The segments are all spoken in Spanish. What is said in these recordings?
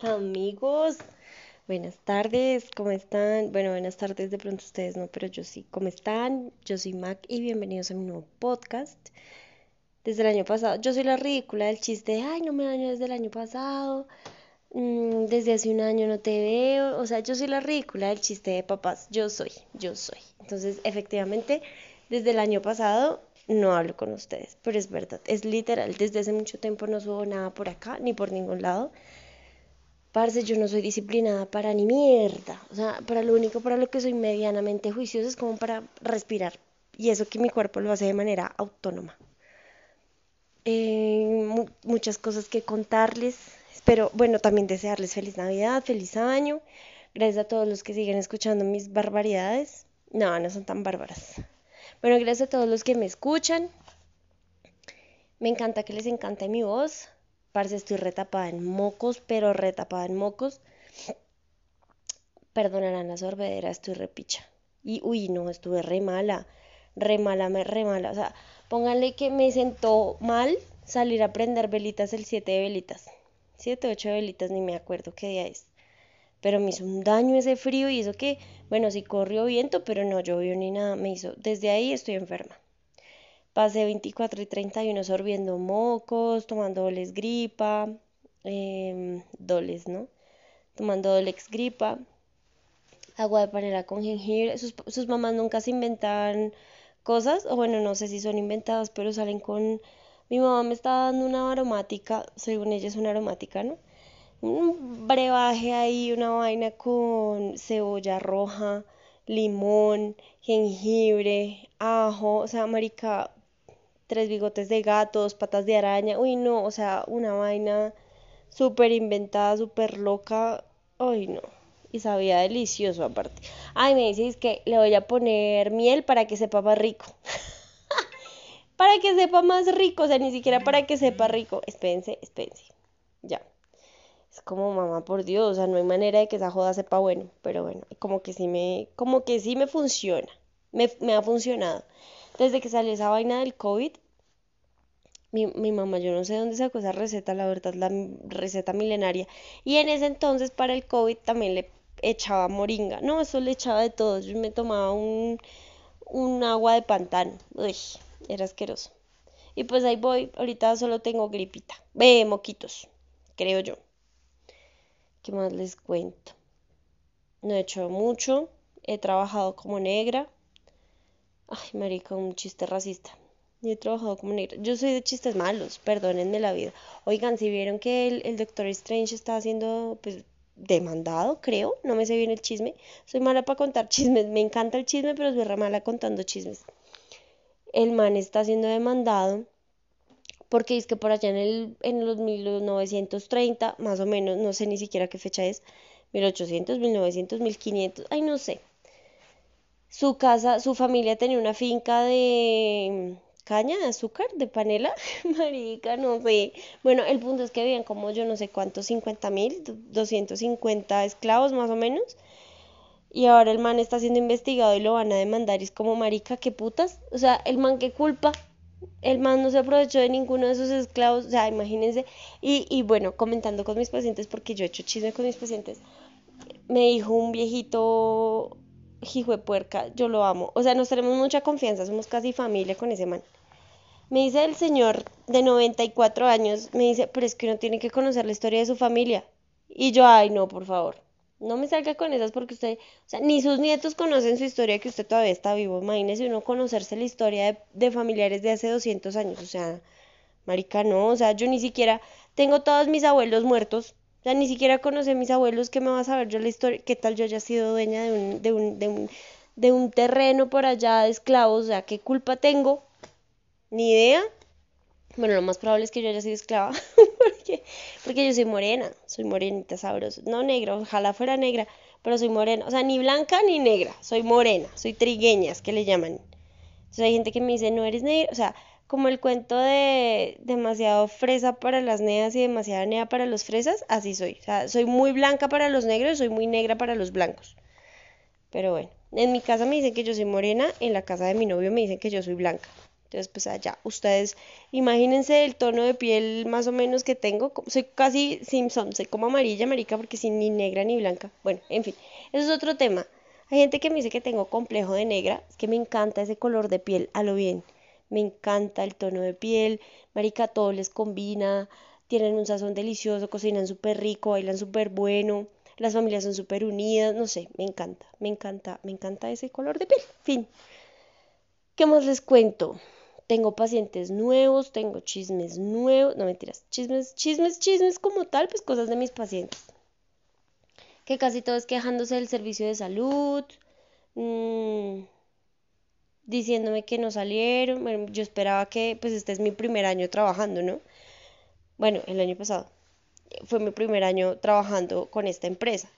Amigos, buenas tardes, ¿cómo están? Bueno, buenas tardes, de pronto ustedes no, pero yo sí, ¿cómo están? Yo soy Mac y bienvenidos a mi nuevo podcast. Desde el año pasado, yo soy la ridícula del chiste ay, no me daño desde el año pasado, mm, desde hace un año no te veo, o sea, yo soy la ridícula del chiste de papás, yo soy, yo soy. Entonces, efectivamente, desde el año pasado no hablo con ustedes, pero es verdad, es literal, desde hace mucho tiempo no subo nada por acá ni por ningún lado. Parce, yo no soy disciplinada para ni mierda. O sea, para lo único para lo que soy medianamente juiciosa es como para respirar. Y eso que mi cuerpo lo hace de manera autónoma. Eh, muchas cosas que contarles. Espero, bueno, también desearles feliz Navidad, feliz año. Gracias a todos los que siguen escuchando mis barbaridades. No, no son tan bárbaras. Bueno, gracias a todos los que me escuchan. Me encanta que les encante mi voz. Parce, estoy retapada en mocos, pero retapada en mocos. Perdonarán la sorbedera, estoy repicha. Y uy, no, estuve re mala. Re mala, me re mala. O sea, pónganle que me sentó mal salir a prender velitas el 7 de velitas. 7, 8 velitas, ni me acuerdo qué día es. Pero me hizo un daño ese frío y eso que, bueno, sí corrió viento, pero no llovió ni nada. Me hizo, desde ahí estoy enferma. Pasé 24 y 31 sorbiendo mocos, tomando doles gripa, eh, doles, ¿no? Tomando dolex gripa, agua de panela con jengibre. Sus, mamás nunca se inventan cosas, o bueno, no sé si son inventadas, pero salen con... Mi mamá me está dando una aromática, según ella es una aromática, ¿no? Un brebaje ahí, una vaina con cebolla roja, limón, jengibre, ajo, o sea, marica, tres bigotes de gatos, patas de araña, uy no, o sea, una vaina súper inventada, súper loca, uy no, y sabía delicioso aparte. Ay, me dices que le voy a poner miel para que sepa más rico. para que sepa más rico, o sea, ni siquiera para que sepa rico. Espérense, espérense. Ya. Es como mamá, por Dios, o sea, no hay manera de que esa joda sepa bueno, pero bueno, como que sí me, como que sí me funciona. Me ha funcionado desde que salió esa vaina del COVID, mi, mamá, yo no sé dónde sacó esa receta, la verdad, la receta milenaria. Y en ese entonces para el COVID también le echaba moringa. No, eso le echaba de todo. Yo me tomaba un, un agua de pantano. Uy, era asqueroso. Y pues ahí voy, ahorita solo tengo gripita. Ve, moquitos, creo yo. ¿Qué más les cuento? No he hecho mucho. He trabajado como negra. Ay, marica, un chiste racista. Yo he trabajado como negra. Yo soy de chistes malos, perdónenme la vida. Oigan, si vieron que el, Doctor Strange está siendo, pues, demandado, creo. No me sé bien el chisme. Soy mala para contar chismes. Me encanta el chisme, pero soy re mala contando chismes. El man está siendo demandado porque es que por allá en, el, en los 1930, más o menos, no sé ni siquiera qué fecha es, 1800, 1900, 1500, ay, no sé su casa, su familia tenía una finca de caña de azúcar, de panela, marica, no sé. Bueno, el punto es que habían como yo no sé cuántos, 50 mil, 250 esclavos más o menos. Y ahora el man está siendo investigado y lo van a demandar. Y es como, marica, qué putas. O sea, el man, qué culpa. El man no se aprovechó de ninguno de esos esclavos. O sea, imagínense. Y, y bueno, comentando con mis pacientes, porque yo he hecho chisme con mis pacientes, me dijo un viejito hijo de puerca, yo lo amo. O sea, nos tenemos mucha confianza, somos casi familia con ese man. Me dice el señor de 94 años, me dice, pero es que uno tiene que conocer la historia de su familia. Y yo, ay, no, por favor, no me salga con esas porque usted, o sea, ni sus nietos conocen su historia que usted todavía está vivo. Imagínese uno conocerse la historia de, de familiares de hace 200 años. O sea, marica, no, o sea, yo ni siquiera tengo todos mis abuelos muertos o sea, ni siquiera conocí a mis abuelos, ¿qué me vas a ver yo la historia? ¿Qué tal yo haya sido dueña de un, de un, de un, de un terreno por allá de esclavos? O sea, ¿qué culpa tengo? Ni idea. Bueno, lo más probable es que yo haya sido esclava, porque, porque yo soy morena, soy morenita sabrosa. No negra, ojalá fuera negra, pero soy morena. O sea, ni blanca ni negra, soy morena, soy trigueña, es que le llaman. Entonces hay gente que me dice, no eres negra, o sea, como el cuento de demasiado fresa para las neas y demasiada nea para los fresas, así soy. O sea, soy muy blanca para los negros, soy muy negra para los blancos. Pero bueno, en mi casa me dicen que yo soy morena, en la casa de mi novio me dicen que yo soy blanca. Entonces, pues allá, ustedes imagínense el tono de piel más o menos que tengo. Soy casi Simpson, soy como amarilla, marica, porque sin ni negra ni blanca. Bueno, en fin, eso es otro tema. Hay gente que me dice que tengo complejo de negra, es que me encanta ese color de piel, a lo bien. Me encanta el tono de piel, marica, todo les combina, tienen un sazón delicioso, cocinan súper rico, bailan súper bueno, las familias son súper unidas, no sé, me encanta, me encanta, me encanta ese color de piel. Fin. ¿Qué más les cuento? tengo pacientes nuevos, tengo chismes nuevos, no mentiras, chismes, chismes, chismes como tal, pues cosas de mis pacientes. Que casi todos quejándose del servicio de salud, mm, diciéndome que no salieron. yo esperaba que, pues este es mi primer año trabajando, ¿no? Bueno, el año pasado. Fue mi primer año trabajando con esta empresa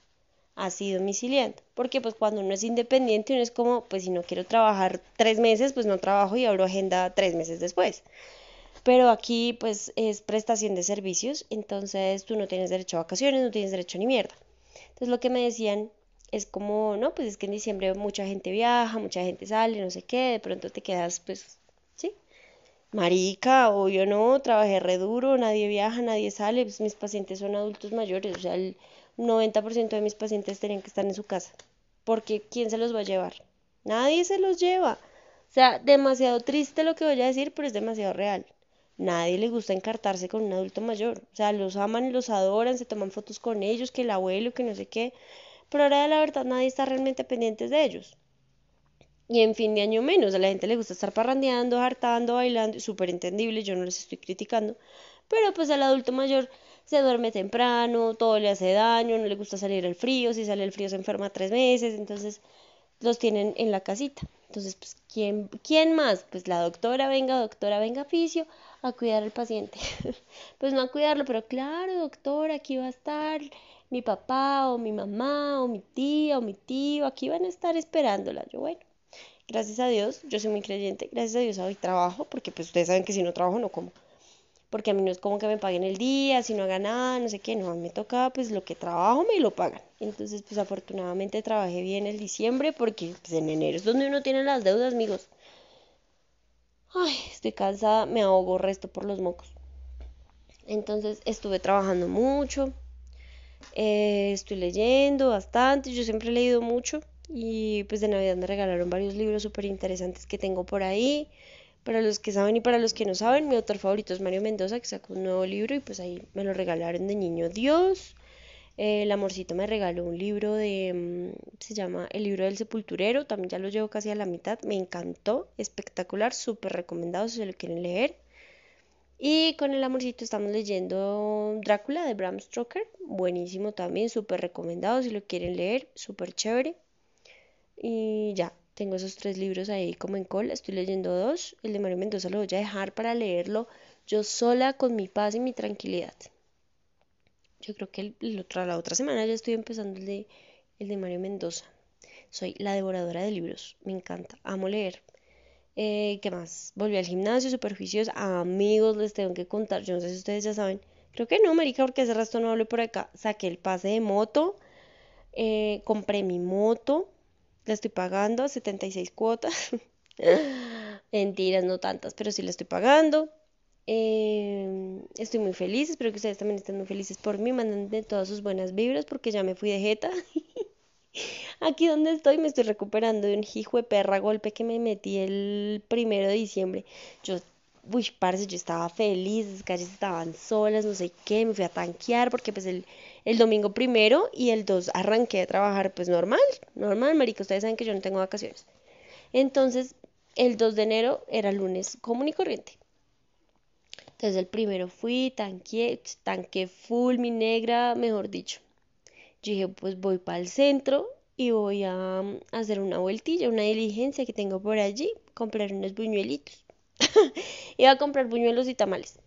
así domiciliando. Porque pues cuando uno es independiente, uno es como, pues si no quiero trabajar tres meses, pues no trabajo y abro agenda tres meses después. Pero aquí pues es prestación de servicios, entonces tú no tienes derecho a vacaciones, no tienes derecho a ni mierda. Entonces lo que me decían es como, no, pues es que en diciembre mucha gente viaja, mucha gente sale, no sé qué, de pronto te quedas pues, sí, marica, o yo no, trabajé re duro, nadie viaja, nadie sale, pues mis pacientes son adultos mayores, o sea, el 90% de mis pacientes tenían que estar en su casa. Porque ¿quién se los va a llevar? Nadie se los lleva. O sea, demasiado triste lo que voy a decir, pero es demasiado real. Nadie le gusta encartarse con un adulto mayor. O sea, los aman, los adoran, se toman fotos con ellos, que el abuelo, que no sé qué. Pero ahora de la verdad nadie está realmente pendiente de ellos. Y en fin de año menos, a la gente le gusta estar parrandeando, hartando, bailando, súper entendible, yo no les estoy criticando. Pero pues al adulto mayor se duerme temprano, todo le hace daño, no le gusta salir al frío, si sale el frío se enferma tres meses, entonces los tienen en la casita. Entonces, pues, ¿quién, ¿quién más? Pues la doctora, venga, doctora, venga, oficio, a cuidar al paciente. pues no a cuidarlo, pero claro, doctora, aquí va a estar mi papá o mi mamá o mi tía o mi tío, aquí van a estar esperándola. Yo, bueno, gracias a Dios, yo soy muy creyente, gracias a Dios hoy trabajo, porque pues ustedes saben que si no trabajo no como porque a mí no es como que me paguen el día, si no haga nada, no sé qué, no, a mí me toca pues lo que trabajo me lo pagan. Entonces pues afortunadamente trabajé bien el diciembre porque pues en enero es donde uno tiene las deudas, amigos. Ay, estoy cansada, me ahogo resto por los mocos. Entonces estuve trabajando mucho, eh, estoy leyendo bastante, yo siempre he leído mucho y pues de Navidad me regalaron varios libros súper interesantes que tengo por ahí. Para los que saben y para los que no saben, mi autor favorito es Mario Mendoza, que sacó un nuevo libro y pues ahí me lo regalaron de niño Dios. el amorcito me regaló un libro de, mm, se llama El libro del sepulturero, también ya lo llevo casi a la mitad, me encantó, espectacular, súper recomendado si se lo quieren leer. Y con el amorcito estamos leyendo Drácula de Bram Stoker, buenísimo también, súper recomendado si lo quieren leer, súper chévere. Y ya, tengo esos tres libros ahí como en cola, estoy leyendo dos. El de Mario Mendoza lo voy a dejar para leerlo yo sola con mi paz y mi tranquilidad. Yo creo que el, la otra semana ya estoy empezando el de, el de Mario Mendoza. Soy la devoradora de libros, me encanta, amo leer. Eh, ¿Qué más? Volví al gimnasio, superficios, amigos, les tengo que contar, yo no sé si ustedes ya saben. Creo que no, marica, porque hace rato no hablo por acá. Saqué el pase de moto, eh, compré mi moto, la estoy pagando, 76 cuotas. Mentiras, no tantas, pero sí la estoy pagando. Em, estoy muy feliz, espero que ustedes también estén muy felices por mí, manden todas sus buenas vibras porque ya me fui de jeta. Aquí donde estoy me estoy recuperando de un hijo de perra golpe que me metí el primero de diciembre. Yo, uy, parce, yo estaba feliz, las calles estaban solas, no sé qué, me fui a tanquear porque pues el, el domingo primero y el 2 arranqué a trabajar pues normal, normal, marica, ustedes saben que yo no tengo vacaciones. Entonces, el 2 de enero era lunes común y corriente. Entonces el primero fui, tanqué, tanqué full mi negra, mejor dicho. Yo dije, pues voy para el centro y voy a, mm, hacer una vueltilla, una diligencia que tengo por allí, comprar unos buñuelitos. Iba a comprar buñuelos y tamales.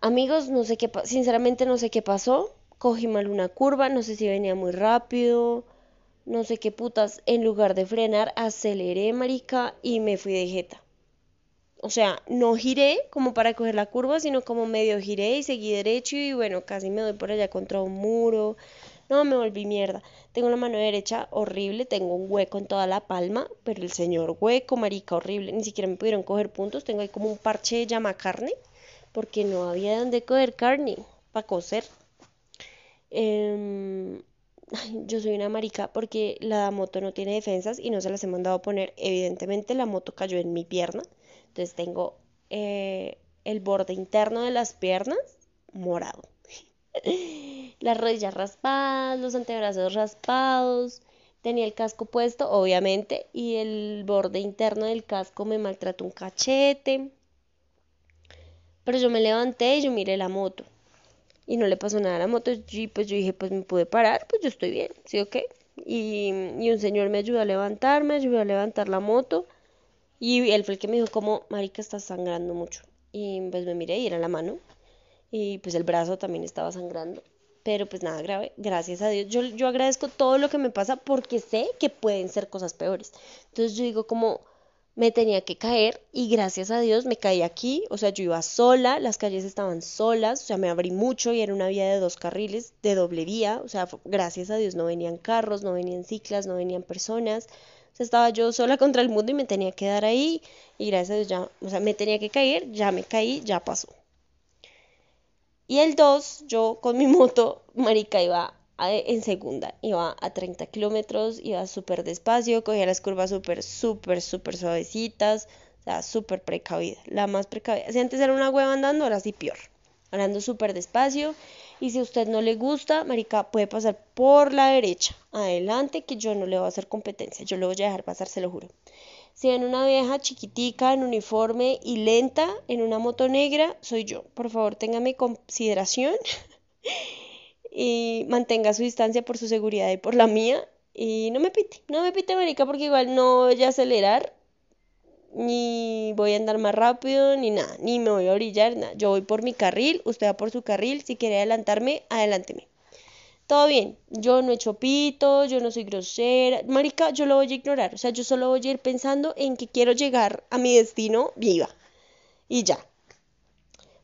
Amigos, no sé qué, sinceramente no sé qué pasó. Cogí mal una curva, no sé si venía muy rápido, no sé qué putas. En lugar de frenar, aceleré, marica, y me fui de jeta. O sea, no giré como para coger la curva, sino como medio giré y seguí derecho y bueno, casi me doy por allá contra un muro. No, me volví mierda. Tengo la mano derecha horrible, tengo un hueco en toda la palma, pero el señor hueco, marica, horrible. Ni siquiera me pudieron coger puntos. Tengo ahí como un parche de llama carne, porque no había donde coger carne para coser. Em, yo soy una marica porque la moto no tiene defensas y no se las he mandado a poner. Evidentemente la moto cayó en mi pierna. Entonces tengo eh, el borde interno de las piernas morado. las rodillas raspadas, los antebrazos raspados. Tenía el casco puesto, obviamente, y el borde interno del casco me maltrató un cachete. Pero yo me levanté y yo miré la moto y no le pasó nada a la moto. Y pues yo dije, pues me pude parar, pues yo estoy bien, ¿sí o qué? Y, un señor me ayudó a levantarme, ayudó a levantar la moto. Y él fue el que me dijo, como, marica, estás sangrando mucho. Y pues me miré y era la mano. Y pues el brazo también estaba sangrando. Pero pues nada grave, gracias a Dios. Yo, yo agradezco todo lo que me pasa porque sé que pueden ser cosas peores. Entonces yo digo como, me tenía que caer y gracias a Dios me caí aquí, o sea, yo iba sola, las calles estaban solas, o sea, me abrí mucho y era una vía de dos carriles, de doble vía, o sea, gracias a Dios no venían carros, no venían ciclas, no venían personas, o sea, estaba yo sola contra el mundo y me tenía que dar ahí y gracias a Dios ya, o sea, me tenía que caer, ya me caí, ya pasó. Y el 2, yo con mi moto, marica, iba en segunda, iba a 30 kilómetros, iba súper despacio, cogía las curvas súper, súper, súper suavecitas, o sea, súper precavida, la más precavida. Si antes era una hueva andando, ahora sí peor, andando súper despacio. Y si a usted no le gusta, marica, puede pasar por la derecha, adelante, que yo no le voy a hacer competencia, yo le voy a dejar pasar, se lo juro. Si una vieja chiquitica en uniforme y lenta en una moto negra, soy yo. Por favor, téngame consideración. y mantenga su distancia por su seguridad y por la mía. Y no me pite, no me pite, marica, porque igual no voy a acelerar, ni voy a andar más rápido, ni nada, ni me voy a orillar, nada. Yo voy por mi carril, usted va por su carril, si quiere adelantarme, adelánteme. Todo bien, yo no he hecho pito, yo no soy grosera, marica, yo lo voy a ignorar, o sea, yo solo voy a ir pensando en que quiero llegar a mi destino viva. Y ya.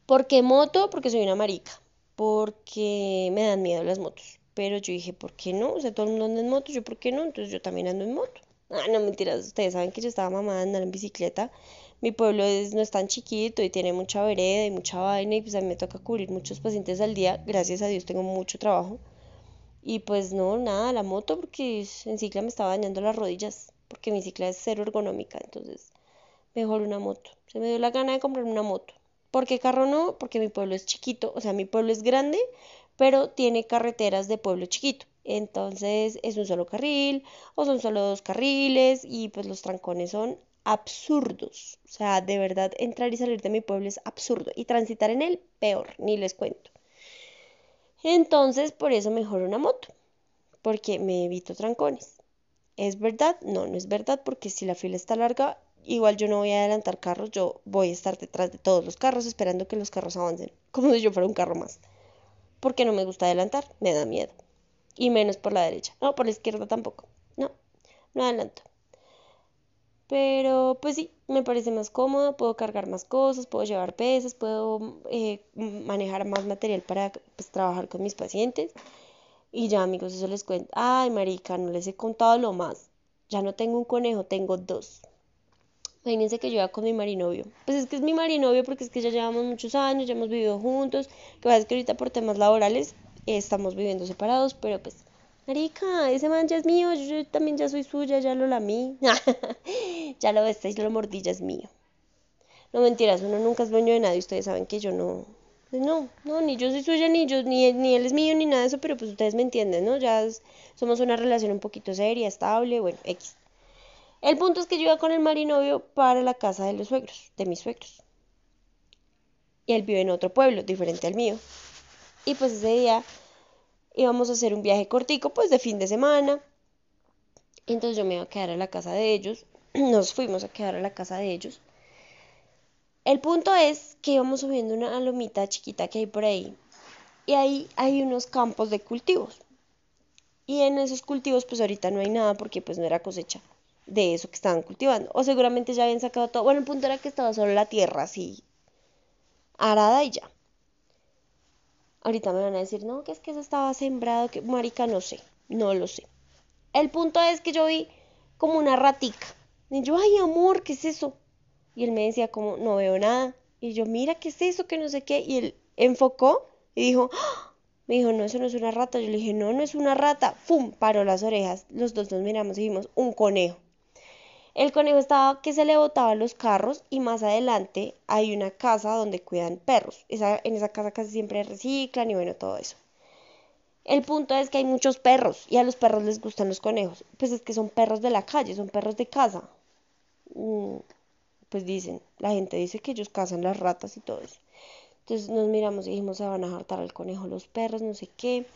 ¿Por qué moto? Porque soy una marica porque me dan miedo las motos. Pero yo dije, ¿por qué no? O sea, todo el mundo anda en moto, yo ¿por qué no? Entonces yo también ando en moto. Ah, no, mentiras, ustedes saben que yo estaba mamada andar en bicicleta. Mi pueblo es, no es tan chiquito y tiene mucha vereda y mucha vaina y pues a mí me toca cubrir muchos pacientes al día. Gracias a Dios tengo mucho trabajo. Y pues no, nada, la moto porque en cicla me estaba dañando las rodillas porque mi cicla es cero ergonómica, entonces mejor una moto. Se me dio la gana de comprar una moto. ¿Por qué carro no? Porque mi pueblo es chiquito, o sea, mi pueblo es grande, pero tiene carreteras de pueblo chiquito. Entonces es un solo carril o son solo dos carriles y pues los trancones son absurdos. O sea, de verdad entrar y salir de mi pueblo es absurdo y transitar en él peor, ni les cuento. Entonces por eso mejor una moto, porque me evito trancones. ¿Es verdad? No, no es verdad porque si la fila está larga igual yo no voy a adelantar carros, yo voy a estar detrás de todos los carros esperando que los carros avancen, como si yo fuera un carro más. Porque no me gusta adelantar, me da miedo. Y menos por la derecha. No, por la izquierda tampoco. No, no adelanto. Pero pues sí, me parece más cómodo, puedo cargar más cosas, puedo llevar pesas, puedo eh, manejar más material para pues, trabajar con mis pacientes. Y ya amigos, eso les cuento. Ay, marica, no les he contado lo más. Ya no tengo un conejo, tengo dos. Imagínense que yo iba con mi marinovio. Pues es que es mi marinovio porque es que ya llevamos muchos años, ya hemos vivido juntos. Que pasa es que ahorita por temas laborales estamos viviendo separados, pero pues, marica, ese man ya es mío, yo, también ya soy suya, ya lo lamí. ya lo besté lo mordí, ya es mío. No mentiras, uno nunca es dueño de nadie, ustedes saben que yo no, pues no, no, ni yo soy suya, ni yo, ni, ni él es mío, ni nada de eso, pero pues ustedes me entienden, ¿no? Ya somos una relación un poquito seria, estable, bueno, X. El punto es que yo iba con el marinovio para la casa de los suegros, de mis suegros. Y él vive en otro pueblo, diferente al mío. Y pues ese día íbamos a hacer un viaje cortico, pues de fin de semana. Entonces yo me iba a quedar a la casa de ellos. Nos fuimos a quedar a la casa de ellos. El punto es que íbamos subiendo una lomita chiquita que hay por ahí. Y ahí hay unos campos de cultivos. Y en esos cultivos pues ahorita no hay nada porque pues no era cosecha de eso que estaban cultivando. O seguramente ya habían sacado todo. Bueno, el punto era que estaba solo la tierra así arada y ya. Ahorita me van a decir, no, que es que eso estaba sembrado, que marica, no sé, no lo sé. El punto es que yo vi como una ratica. Y yo, ay, amor, ¿qué es eso? Y él me decía como, no veo nada. Y yo, mira, ¿qué es eso? Que no sé qué. Y él enfocó y dijo, ¡Ah! me dijo, no, eso no es una rata. Yo le dije, no, no es una rata. ¡Fum! Paró las orejas. Los dos nos miramos y dijimos, un conejo. El conejo estaba que se le botaban los carros y más adelante hay una casa donde cuidan perros. En esa casa casi siempre reciclan y bueno, todo eso. El punto es que hay muchos perros y a los perros les gustan los conejos. Pues es que son perros de la calle, son perros de casa. Mm, pues dicen, la gente dice que ellos cazan las ratas y todo eso. Entonces nos miramos y dijimos, se van a hartar al conejo los perros, no sé qué.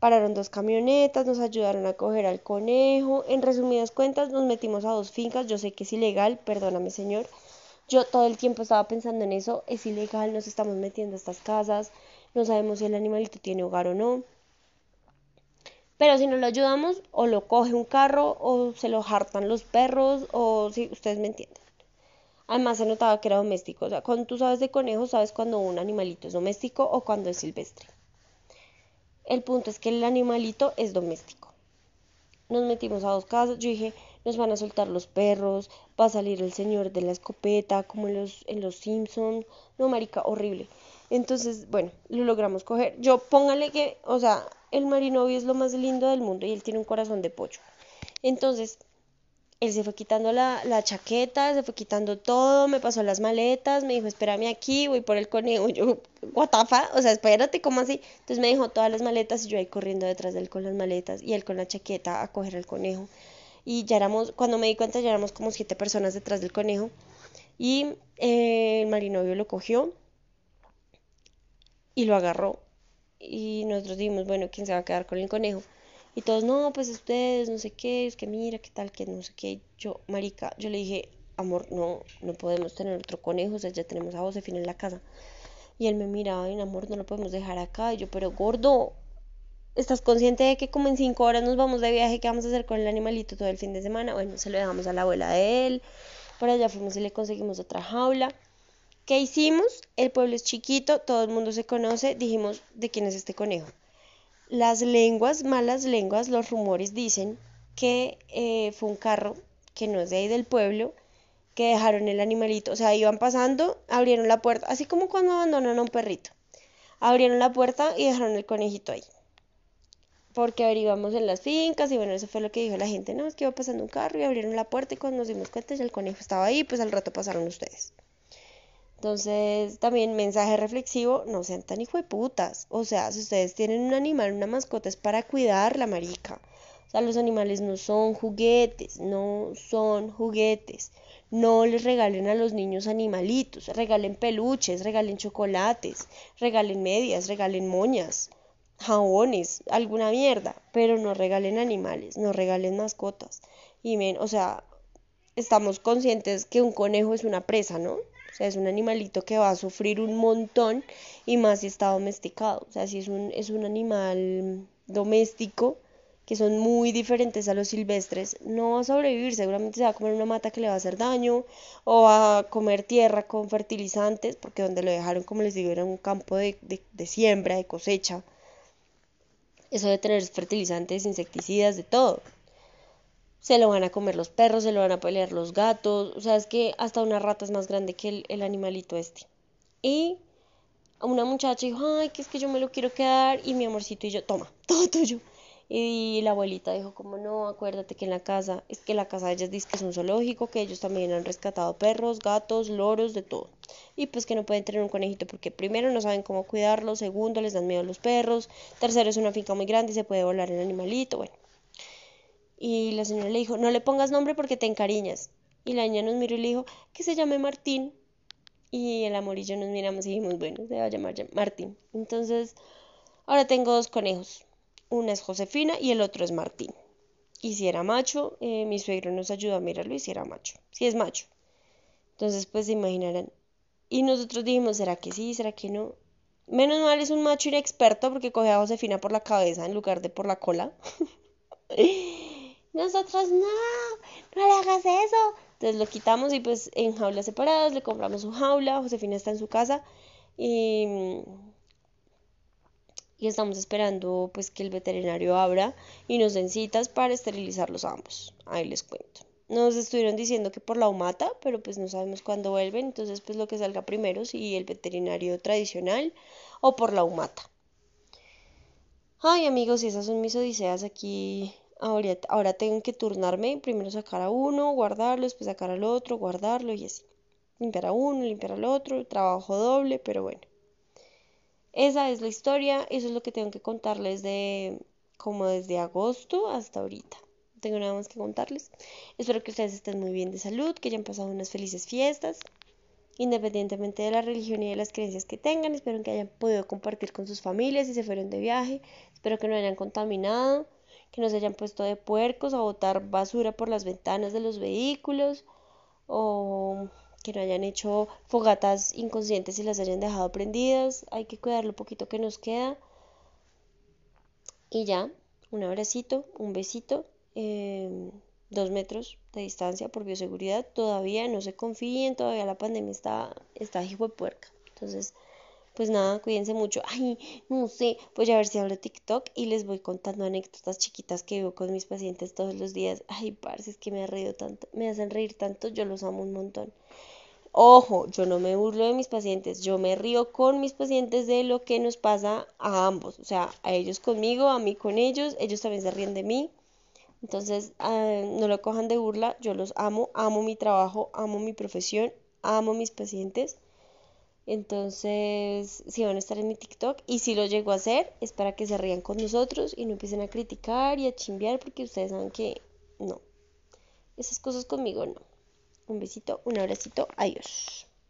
Pararon dos camionetas, nos ayudaron a coger al conejo. En resumidas cuentas, nos metimos a dos fincas. Yo sé que es ilegal, perdóname señor. Yo todo el tiempo estaba pensando en eso. Es ilegal, nos estamos metiendo a estas casas. No sabemos si el animalito tiene hogar o no. Pero si no lo ayudamos, o lo coge un carro, o se lo hartan los perros, o si ustedes me entienden. Además se notaba que era doméstico. O sea, cuando tú sabes de conejos, sabes cuando un animalito es doméstico o cuando es silvestre. El punto es que el animalito es doméstico. Nos metimos a dos casas. Yo dije, nos van a soltar los perros, va a salir el señor de la escopeta, como en los, en los Simpsons. No, marica, horrible. Entonces, bueno, lo logramos coger. Yo póngale que, o sea, el marinovio es lo más lindo del mundo y él tiene un corazón de pollo. Entonces, él se fue quitando la, chaqueta, se fue quitando todo, me pasó las maletas, me dijo, espérame aquí, voy por el conejo. Yo, guatafa, o sea, espérate, ¿cómo así? Entonces me dejó todas las maletas y yo ahí corriendo detrás de él con las maletas y él con la chaqueta a coger el conejo. Y ya éramos, cuando me di cuenta, ya éramos como siete personas detrás del conejo. Y eh, el marinovio lo cogió y lo agarró. Y nosotros dijimos, bueno, ¿quién se va a quedar con el conejo? Y todos, no, pues ustedes, no sé qué, es que mira, qué tal, que no sé qué. Yo, marica, yo le dije, amor, no, no podemos tener otro conejo, o sea, ya tenemos a Josefina en la casa. Y él me miraba, ay, amor, no lo podemos dejar acá. Y yo, pero gordo, ¿estás consciente de que como en cinco horas nos vamos de viaje? ¿Qué vamos a hacer con el animalito todo el fin de semana? Bueno, se lo dejamos a la abuela de él. Por allá fuimos y le conseguimos otra jaula. ¿Qué hicimos? El pueblo es chiquito, todo el mundo se conoce. Dijimos, ¿de quién es este conejo? Las lenguas, malas lenguas, los rumores dicen que eh, fue un carro que no es de ahí del pueblo, que dejaron el animalito, o sea, iban pasando, abrieron la puerta, así como cuando abandonan a un perrito. Abrieron la puerta y dejaron el conejito ahí. Porque averiguamos en las fincas y bueno, eso fue lo que dijo la gente, no, es que iba pasando un carro y abrieron la puerta y cuando nos dimos cuenta ya el conejo estaba ahí, pues al rato pasaron ustedes. Entonces, también mensaje reflexivo, no sean tan putas. O sea, si ustedes tienen un animal, una mascota, es para cuidar la marica. O sea, los animales no son juguetes, no son juguetes. No les regalen a los niños animalitos, regalen peluches, regalen chocolates, regalen medias, regalen moñas, jabones, alguna mierda, pero no regalen animales, no regalen mascotas. Y men, o sea, estamos conscientes que un conejo es una presa, ¿no? O sea, es un animalito que va a sufrir un montón y más si está domesticado. O sea, si es un, es un animal doméstico, que son muy diferentes a los silvestres, no va a sobrevivir, seguramente se va a comer una mata que le va a hacer daño o va a comer tierra con fertilizantes, porque donde lo dejaron, como les digo, era un campo de, de siembra, de cosecha. Eso de tener fertilizantes, insecticidas, de todo se lo van a comer los perros, se lo van a pelear los gatos, o sea, es que hasta una rata es más grande que el, animalito este. Y una muchacha dijo, ay, que es que yo me lo quiero quedar, y mi amorcito y yo, toma, todo tuyo. Y la abuelita dijo, como no, acuérdate que en la casa, es que la casa de ellas dice que es un zoológico, que ellos también han rescatado perros, gatos, loros, de todo. Y pues que no pueden tener un conejito porque primero no saben cómo cuidarlo, segundo les dan miedo a los perros, tercero es una finca muy grande y se puede volar el animalito, bueno. Y la señora le dijo, no le pongas nombre porque te encariñas. Y la niña nos miró y le dijo, que se llame Martín. Y el amor y yo nos miramos y dijimos, bueno, se va a llamar Martín. Entonces, ahora tengo dos conejos. Una es Josefina y el otro es Martín. Y si era macho, eh, mi suegro nos ayudó a mirarlo y si era macho. Si es macho. Entonces, pues se imaginarán. Y nosotros dijimos, ¿será que sí? ¿Será que no? Menos mal es un macho inexperto porque coge a Josefina por la cabeza en lugar de por la cola. Nosotros no, no le hagas eso. Entonces lo quitamos y pues en jaulas separadas le compramos su jaula. Josefina está en su casa y, y estamos esperando pues que el veterinario abra y nos den citas para esterilizarlos ambos. Ahí les cuento. Nos estuvieron diciendo que por la humata, pero pues no sabemos cuándo vuelven, entonces pues lo que salga primero, si el veterinario tradicional o por la humata. Ay amigos, esas son mis odiseas aquí. Ahora, ahora tengo que turnarme, primero sacar a uno, guardarlo, después sacar al otro, guardarlo y así. Limpiar a uno, limpiar al otro, trabajo doble, pero bueno. Esa es la historia, eso es lo que tengo que contarles de como desde agosto hasta ahorita. No tengo nada más que contarles. Espero que ustedes estén muy bien de salud, que hayan pasado unas felices fiestas, independientemente de la religión y de las creencias que tengan. Espero que hayan podido compartir con sus familias si se fueron de viaje. Espero que no hayan contaminado, que no se hayan puesto de puercos a botar basura por las ventanas de los vehículos o que no hayan hecho fogatas inconscientes y las hayan dejado prendidas. Hay que cuidar lo poquito que nos queda. Y ya, un abracito, un besito, em, dos metros de distancia por bioseguridad. Todavía no se confíen, todavía la pandemia está, está hijo de puerca. Entonces, pues nada, cuídense mucho. Ay, no sé, voy a ver si hablo TikTok y les voy contando anécdotas chiquitas que vivo con mis pacientes todos los días. Ay, parce, es que me ha reído tanto, me hacen reír tanto, yo los amo un montón. Ojo, yo no me burlo de mis pacientes, yo me río con mis pacientes de lo que nos pasa a ambos, o sea, a ellos conmigo, a mí con ellos, ellos también se ríen de mí. Entonces, ah, no lo cojan de burla, yo los amo, amo mi trabajo, amo mi profesión, amo mis pacientes. Entonces, si van a estar en mi TikTok y si lo llego a hacer, es para que se rían con nosotros y no empiecen a criticar y a chimbear porque ustedes saben que no. Esas cosas conmigo no. Un besito, un abracito, adiós.